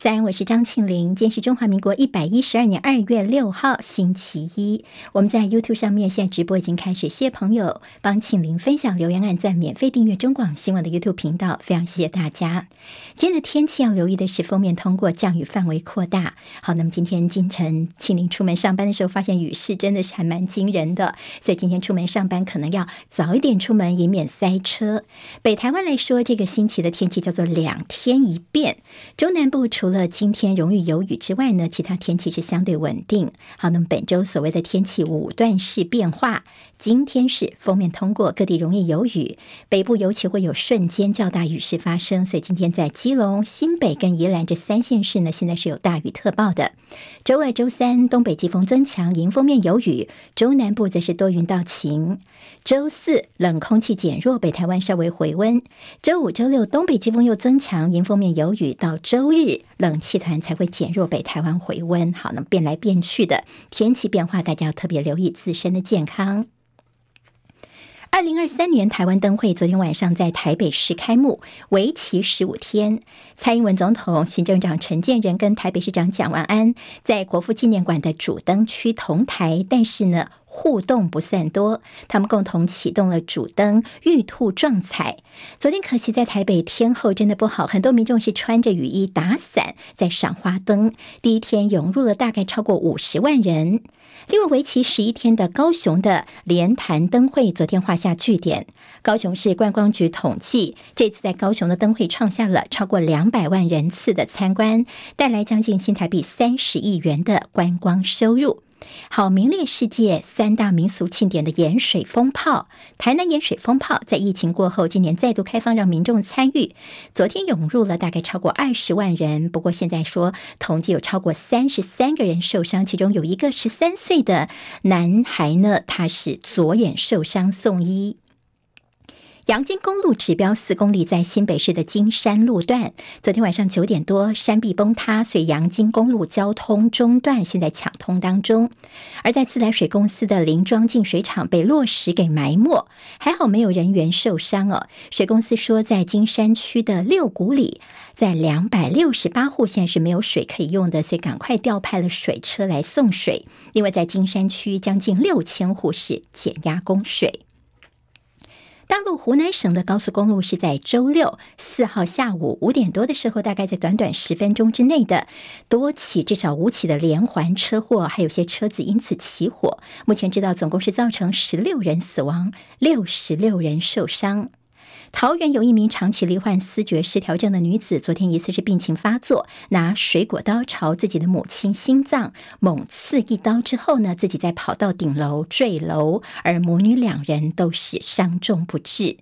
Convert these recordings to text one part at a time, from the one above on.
在，我是张庆玲。今天是中华民国一百一十二年二月六号，星期一。我们在 YouTube 上面现在直播已经开始，谢谢朋友帮庆玲分享、留言、按赞、免费订阅中广新闻的 YouTube 频道，非常谢谢大家。今天的天气要留意的是封面通过，降雨范围扩大。好，那么今天清晨庆玲出门上班的时候，发现雨势真的是还蛮惊人的，所以今天出门上班可能要早一点出门，以免塞车。北台湾来说，这个星期的天气叫做两天一变，中南部除除除了今天容易有雨之外呢，其他天气是相对稳定。好，那么本周所谓的天气五段式变化，今天是锋面通过，各地容易有雨，北部尤其会有瞬间较大雨势发生。所以今天在基隆、新北跟宜兰这三县市呢，现在是有大雨特报的。周二、周三东北季风增强，迎风面有雨，中南部则是多云到晴。周四冷空气减弱，北台湾稍微回温。周五、周六东北季风又增强，迎风面有雨，到周日。冷气团才会减弱，北台湾回温。好，那么变来变去的天气变化，大家要特别留意自身的健康。二零二三年台湾灯会昨天晚上在台北市开幕，为期十五天。蔡英文总统、行政长陈建仁跟台北市长蒋万安在国父纪念馆的主灯区同台，但是呢，互动不算多，他们共同启动了主灯玉兔撞彩。昨天可惜在台北天候真的不好，很多民众是穿着雨衣打伞在赏花灯。第一天涌入了大概超过五十万人。另外，为期十一天的高雄的连潭灯会昨天画下句点。高雄市观光局统计，这次在高雄的灯会创下了超过两百万人次的参观，带来将近新台币三十亿元的观光收入。好，名列世界三大民俗庆典的盐水风炮，台南盐水风炮在疫情过后，今年再度开放让民众参与。昨天涌入了大概超过二十万人，不过现在说统计有超过三十三个人受伤，其中有一个十三岁的男孩呢，他是左眼受伤送医。阳金公路指标四公里，在新北市的金山路段，昨天晚上九点多，山壁崩塌，所以阳金公路交通中断，现在抢通当中。而在自来水公司的林庄净水厂被落石给埋没，还好没有人员受伤哦。水公司说，在金山区的六股里，在两百六十八户现在是没有水可以用的，所以赶快调派了水车来送水。另外，在金山区将近六千户是减压供水。大陆湖南省的高速公路是在周六四号下午五点多的时候，大概在短短十分钟之内的多起至少五起的连环车祸，还有些车子因此起火。目前知道总共是造成十六人死亡，六十六人受伤。桃园有一名长期罹患思觉失调症的女子，昨天疑似是病情发作，拿水果刀朝自己的母亲心脏猛刺一刀之后呢，自己再跑到顶楼坠楼，而母女两人都是伤重不治。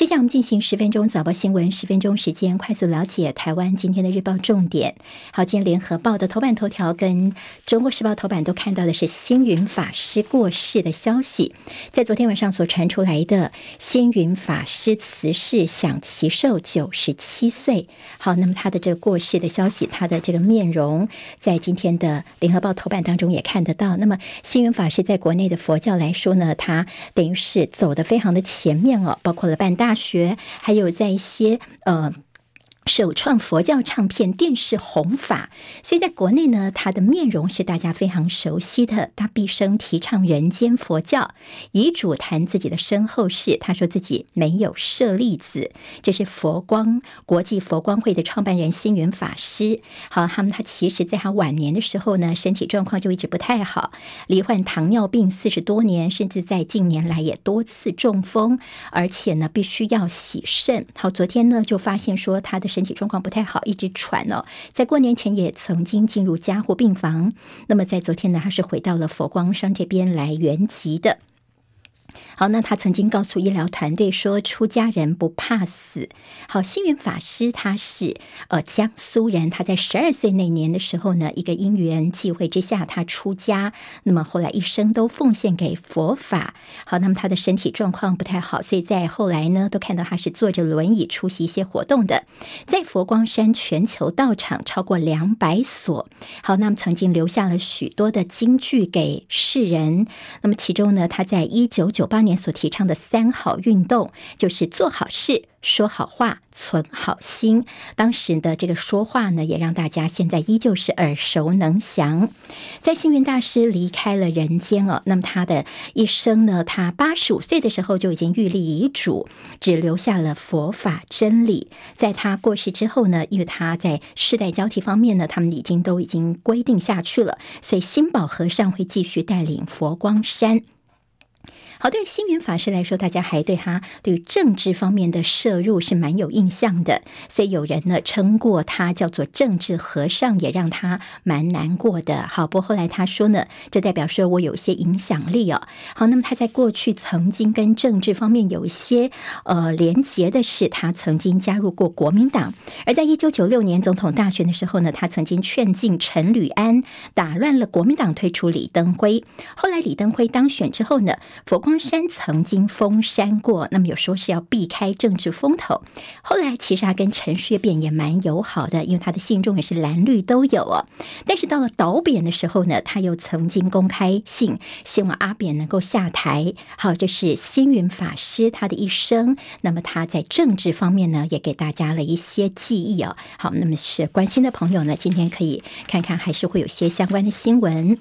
接下来我们进行十分钟早报新闻，十分钟时间快速了解台湾今天的日报重点。好，今天联合报的头版头条跟中国时报头版都看到的是星云法师过世的消息，在昨天晚上所传出来的星云法师辞世，享耆寿九十七岁。好，那么他的这个过世的消息，他的这个面容，在今天的联合报头版当中也看得到。那么星云法师在国内的佛教来说呢，他等于是走的非常的前面哦，包括了办大大学，还有在一些呃。首创佛教唱片电视弘法，所以在国内呢，他的面容是大家非常熟悉的。他毕生提倡人间佛教，遗嘱谈自己的身后事。他说自己没有舍利子，这是佛光国际佛光会的创办人星云法师。好，他们他其实在他晚年的时候呢，身体状况就一直不太好，罹患糖尿病四十多年，甚至在近年来也多次中风，而且呢，必须要洗肾。好，昨天呢就发现说他的身。身体状况不太好，一直喘哦。在过年前也曾经进入加护病房。那么在昨天呢，还是回到了佛光山这边来圆寂的。好，那他曾经告诉医疗团队说：“出家人不怕死。”好，星云法师他是呃江苏人，他在十二岁那年的时候呢，一个因缘际会之下，他出家。那么后来一生都奉献给佛法。好，那么他的身体状况不太好，所以在后来呢，都看到他是坐着轮椅出席一些活动的。在佛光山全球道场超过两百所。好，那么曾经留下了许多的金句给世人。那么其中呢，他在一九九八年。所提倡的三好运动，就是做好事。说好话，存好心。当时的这个说话呢，也让大家现在依旧是耳熟能详。在星云大师离开了人间哦，那么他的一生呢，他八十五岁的时候就已经预立遗嘱，只留下了佛法真理。在他过世之后呢，因为他在世代交替方面呢，他们已经都已经规定下去了，所以新宝和尚会继续带领佛光山。好，对星云法师来说，大家还对他对于政治方面的摄入是蛮有印象的，所以有人呢称过他叫做政治和尚，也让他蛮难过的。好，不过后来他说呢，这代表说我有一些影响力哦。好，那么他在过去曾经跟政治方面有一些呃连结的是，他曾经加入过国民党，而在一九九六年总统大选的时候呢，他曾经劝进陈履安，打乱了国民党推出李登辉。后来李登辉当选之后呢，佛光封山曾经封山过，那么有说是要避开政治风头。后来其实他跟陈水扁也蛮友好的，因为他的信中也是蓝绿都有哦。但是到了倒扁的时候呢，他又曾经公开信希望阿扁能够下台。好，这是星云法师他的一生。那么他在政治方面呢，也给大家了一些记忆哦。好，那么是关心的朋友呢，今天可以看看，还是会有些相关的新闻。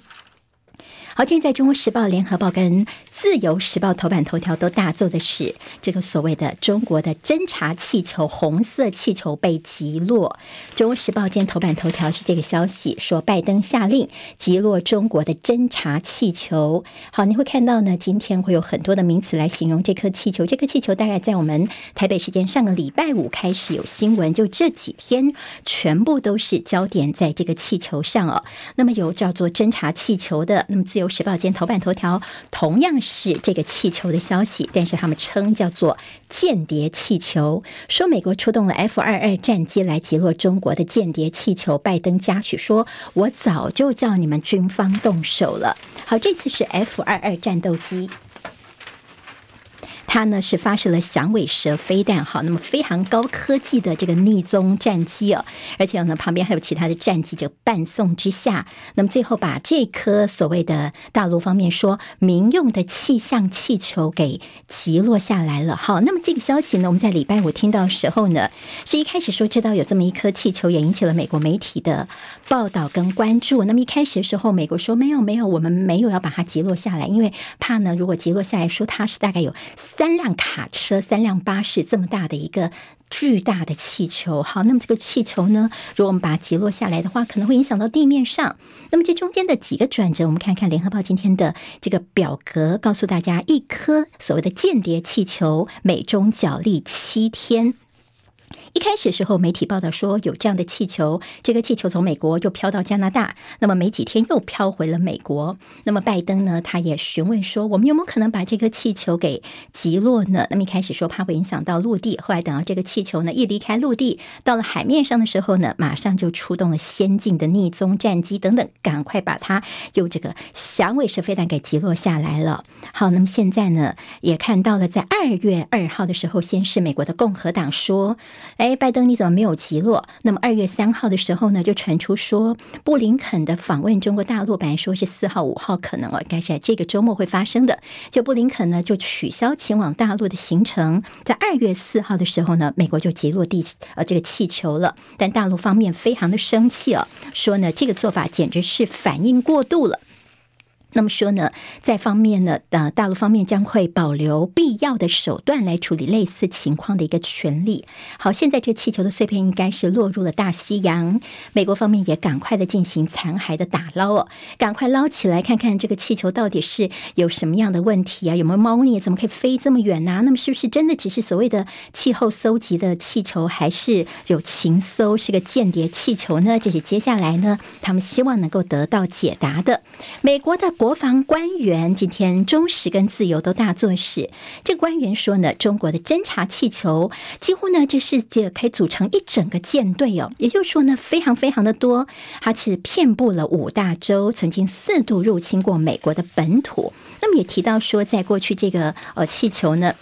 好，今天在中国时报、联合报跟自由时报头版头条都大做的是这个所谓的中国的侦察气球，红色气球被击落。中国时报今天头版头条是这个消息，说拜登下令击落中国的侦察气球。好，你会看到呢，今天会有很多的名词来形容这颗气球。这颗气球大概在我们台北时间上个礼拜五开始有新闻，就这几天全部都是焦点在这个气球上哦。那么有叫做侦察气球的，那么自由。时报间头版头条同样是这个气球的消息，但是他们称叫做间谍气球，说美国出动了 F 二二战机来击落中国的间谍气球。拜登嘉许说：“我早就叫你们军方动手了。”好，这次是 F 二二战斗机。它呢是发射了响尾蛇飞弹，好，那么非常高科技的这个匿踪战机哦，而且呢旁边还有其他的战机，这个伴送之下，那么最后把这颗所谓的大陆方面说民用的气象气球给击落下来了。好，那么这个消息呢，我们在礼拜五听到时候呢，是一开始说知道有这么一颗气球，也引起了美国媒体的报道跟关注。那么一开始的时候，美国说没有没有，我们没有要把它击落下来，因为怕呢，如果击落下来说它是大概有。三辆卡车、三辆巴士这么大的一个巨大的气球，好，那么这个气球呢，如果我们把它击落下来的话，可能会影响到地面上。那么这中间的几个转折，我们看看联合报今天的这个表格，告诉大家，一颗所谓的间谍气球，美中角力七天。开始时候，媒体报道说有这样的气球，这个气球从美国又飘到加拿大，那么没几天又飘回了美国。那么拜登呢，他也询问说，我们有没有可能把这个气球给击落呢？那么一开始说怕会影响到陆地，后来等到这个气球呢一离开陆地，到了海面上的时候呢，马上就出动了先进的逆踪战机等等，赶快把它用这个响尾蛇飞弹给击落下来了。好，那么现在呢，也看到了在二月二号的时候，先是美国的共和党说。哎，哎拜登你怎么没有击落？那么二月三号的时候呢，就传出说布林肯的访问中国大陆，本来说是四号、五号可能哦，应该是在这个周末会发生的。就布林肯呢就取消前往大陆的行程，在二月四号的时候呢，美国就击落地呃这个气球了。但大陆方面非常的生气哦，说呢这个做法简直是反应过度了。那么说呢，在方面呢，呃，大陆方面将会保留必要的手段来处理类似情况的一个权利。好，现在这气球的碎片应该是落入了大西洋，美国方面也赶快的进行残骸的打捞哦，赶快捞起来看看这个气球到底是有什么样的问题啊？有没有猫腻？怎么可以飞这么远呢、那么是不是真的只是所谓的气候搜集的气球，还是有情搜是个间谍气球呢？这是接下来呢，他们希望能够得到解答的。美国的。国防官员今天忠实跟自由都大作事。这官员说呢，中国的侦察气球几乎呢，这世界可以组成一整个舰队哦。也就是说呢，非常非常的多，它是遍布了五大洲，曾经四度入侵过美国的本土。那么也提到说，在过去这个呃气球呢。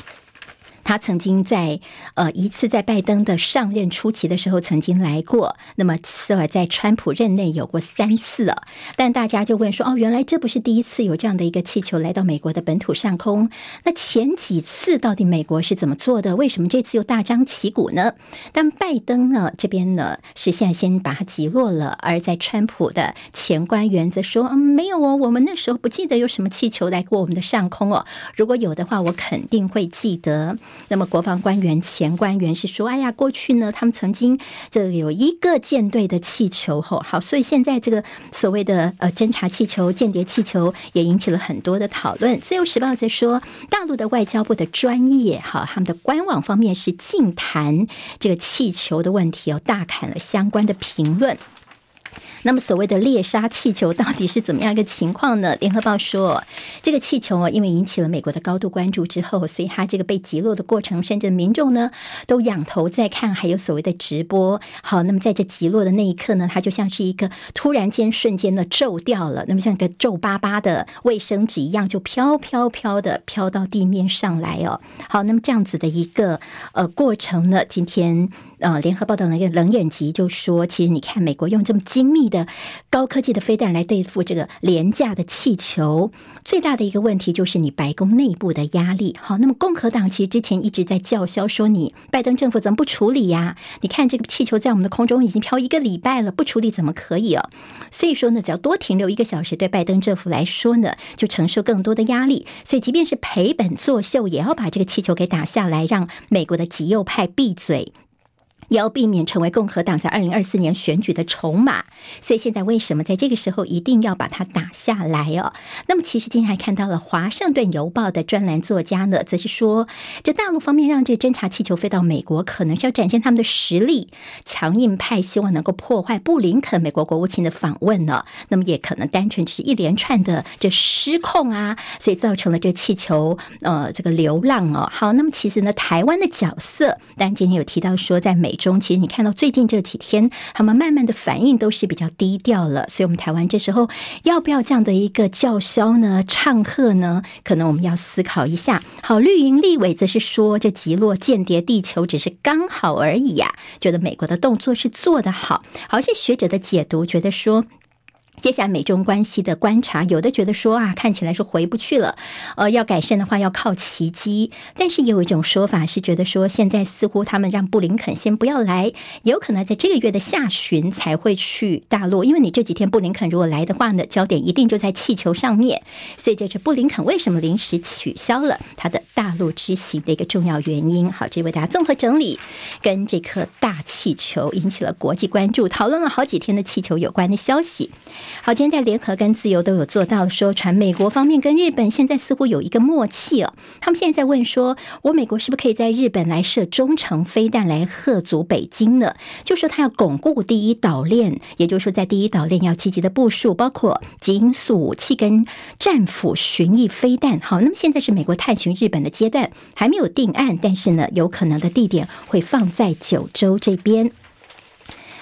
他曾经在呃一次在拜登的上任初期的时候曾经来过，那么此外在川普任内有过三次了。但大家就问说，哦，原来这不是第一次有这样的一个气球来到美国的本土上空？那前几次到底美国是怎么做的？为什么这次又大张旗鼓呢？但拜登呢这边呢是现在先把它击落了，而在川普的前官员则说，嗯，没有哦，我们那时候不记得有什么气球来过我们的上空哦。如果有的话，我肯定会记得。那么国防官员前官员是说，哎呀，过去呢，他们曾经这有一个舰队的气球，吼，好，所以现在这个所谓的呃侦察气球、间谍气球也引起了很多的讨论。自由时报在说，大陆的外交部的专业，哈，他们的官网方面是禁谈这个气球的问题，哦，大砍了相关的评论。那么所谓的猎杀气球到底是怎么样一个情况呢？联合报说，这个气球啊，因为引起了美国的高度关注之后，所以它这个被击落的过程，甚至民众呢都仰头在看，还有所谓的直播。好，那么在这击落的那一刻呢，它就像是一个突然间瞬间的皱掉了，那么像一个皱巴巴的卫生纸一样，就飘飘飘的飘到地面上来哦。好，那么这样子的一个呃过程呢，今天。呃，联合报道那个冷眼集就说，其实你看，美国用这么精密的高科技的飞弹来对付这个廉价的气球，最大的一个问题就是你白宫内部的压力。好，那么共和党其实之前一直在叫嚣说，你拜登政府怎么不处理呀？你看这个气球在我们的空中已经飘一个礼拜了，不处理怎么可以哦？所以说呢，只要多停留一个小时，对拜登政府来说呢，就承受更多的压力。所以即便是赔本作秀，也要把这个气球给打下来，让美国的极右派闭嘴。也要避免成为共和党在二零二四年选举的筹码，所以现在为什么在这个时候一定要把它打下来哦？那么其实今天还看到了《华盛顿邮报》的专栏作家呢，则是说，这大陆方面让这侦察气球飞到美国，可能是要展现他们的实力。强硬派希望能够破坏布林肯美国国务卿的访问呢，那么也可能单纯就是一连串的这失控啊，所以造成了这气球呃这个流浪哦。好，那么其实呢，台湾的角色，当然今天有提到说，在美。中其实你看到最近这几天，他们慢慢的反应都是比较低调了，所以，我们台湾这时候要不要这样的一个叫嚣呢？唱和呢？可能我们要思考一下。好，绿营立委则是说，这极落间谍地球只是刚好而已呀，觉得美国的动作是做得好。好，一些学者的解读觉得说。接下来美中关系的观察，有的觉得说啊，看起来是回不去了，呃，要改善的话要靠奇迹。但是也有一种说法是觉得说，现在似乎他们让布林肯先不要来，有可能在这个月的下旬才会去大陆。因为你这几天布林肯如果来的话呢，焦点一定就在气球上面。所以这是布林肯为什么临时取消了他的大陆之行的一个重要原因。好，这为大家综合整理，跟这颗大气球引起了国际关注，讨论了好几天的气球有关的消息。好，今天在联合跟自由都有做到说，传美国方面跟日本现在似乎有一个默契哦。他们现在在问说，我美国是不是可以在日本来设中程飞弹来吓阻北京呢？就说他要巩固第一岛链，也就是说在第一岛链要积极的部署，包括极音速武器跟战斧巡弋飞弹。好，那么现在是美国探寻日本的阶段，还没有定案，但是呢，有可能的地点会放在九州这边。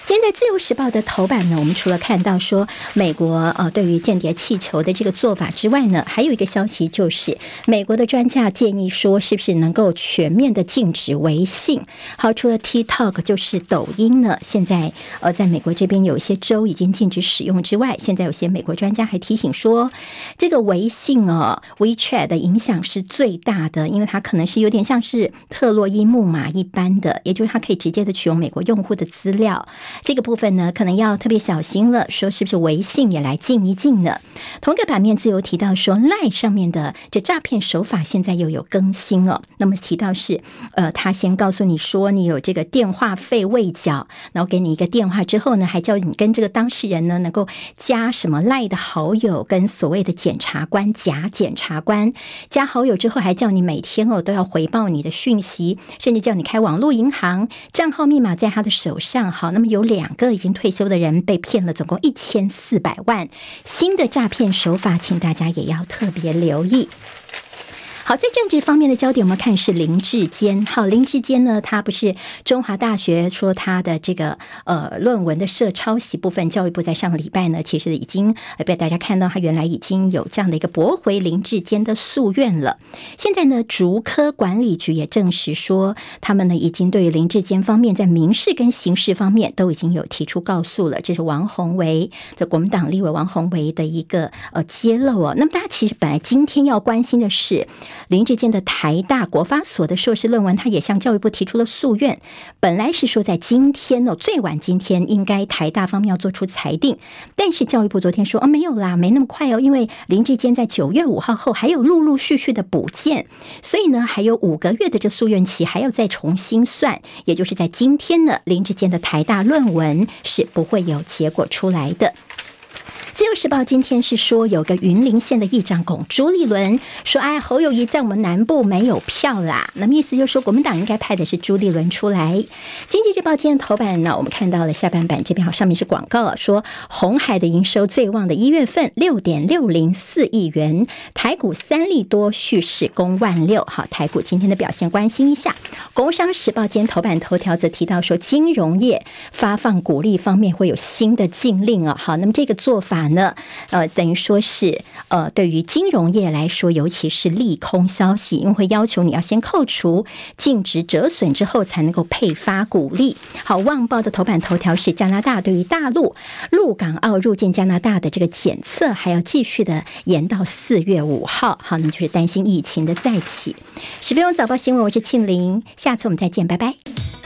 今天在《自由时报》的头版呢，我们除了看到说美国呃对于间谍气球的这个做法之外呢，还有一个消息就是美国的专家建议说，是不是能够全面的禁止微信？好，除了 TikTok 就是抖音呢，现在呃在美国这边有一些州已经禁止使用之外，现在有些美国专家还提醒说，这个微信哦 WeChat 的影响是最大的，因为它可能是有点像是特洛伊木马一般的，也就是它可以直接的取用美国用户的资料。这个部分呢，可能要特别小心了。说是不是微信也来禁一禁呢？同一个版面自由提到说赖上面的这诈骗手法现在又有更新了。那么提到是，呃，他先告诉你说你有这个电话费未缴，然后给你一个电话之后呢，还叫你跟这个当事人呢能够加什么赖的好友，跟所谓的检察官假检察官加好友之后，还叫你每天哦都要回报你的讯息，甚至叫你开网络银行账号密码在他的手上。好，那么有。两个已经退休的人被骗了，总共一千四百万。新的诈骗手法，请大家也要特别留意。好，在政治方面的焦点，我们看是林志坚。好，林志坚呢，他不是中华大学说他的这个呃论文的涉抄袭部分，教育部在上个礼拜呢，其实已经被大家看到，他原来已经有这样的一个驳回林志坚的诉愿了。现在呢，竹科管理局也证实说，他们呢已经对于林志坚方面在民事跟刑事方面都已经有提出告诉了。这是王宏维的国民党立委王宏维的一个呃揭露哦。那么大家其实本来今天要关心的是林志坚的台大国发所的硕士论文，他也向教育部提出了诉愿。本来是说在今天哦，最晚今天应该台大方面要做出裁定，但是教育部昨天说哦，没有啦，没那么快哦，因为林志坚在九月五号后还有陆陆续续的补件，所以呢还有五个月的这诉愿期还要再重新算，也就是在今天呢，林志坚的台大论文是不会有结果出来的。自由时报今天是说，有个云林县的议长龚朱立伦说：“哎，侯友谊在我们南部没有票啦。”那么意思就是说，国民党应该派的是朱立伦出来。经济日报今天头版呢，我们看到了下半版这边好，上面是广告说，鸿海的营收最旺的一月份六点六零四亿元，台股三利多蓄势攻万六。好，台股今天的表现，关心一下。工商时报今天头版头条则提到说，金融业发放股利方面会有新的禁令啊。好，那么这个做法法。呢，呃，等于说是，呃，对于金融业来说，尤其是利空消息，因为会要求你要先扣除净值折损之后，才能够配发股利。好，《旺报》的头版头条是加拿大对于大陆陆港澳入境加拿大的这个检测还要继续的延到四月五号。好，那就是担心疫情的再起。十分钟早报新闻，我是庆玲，下次我们再见，拜拜。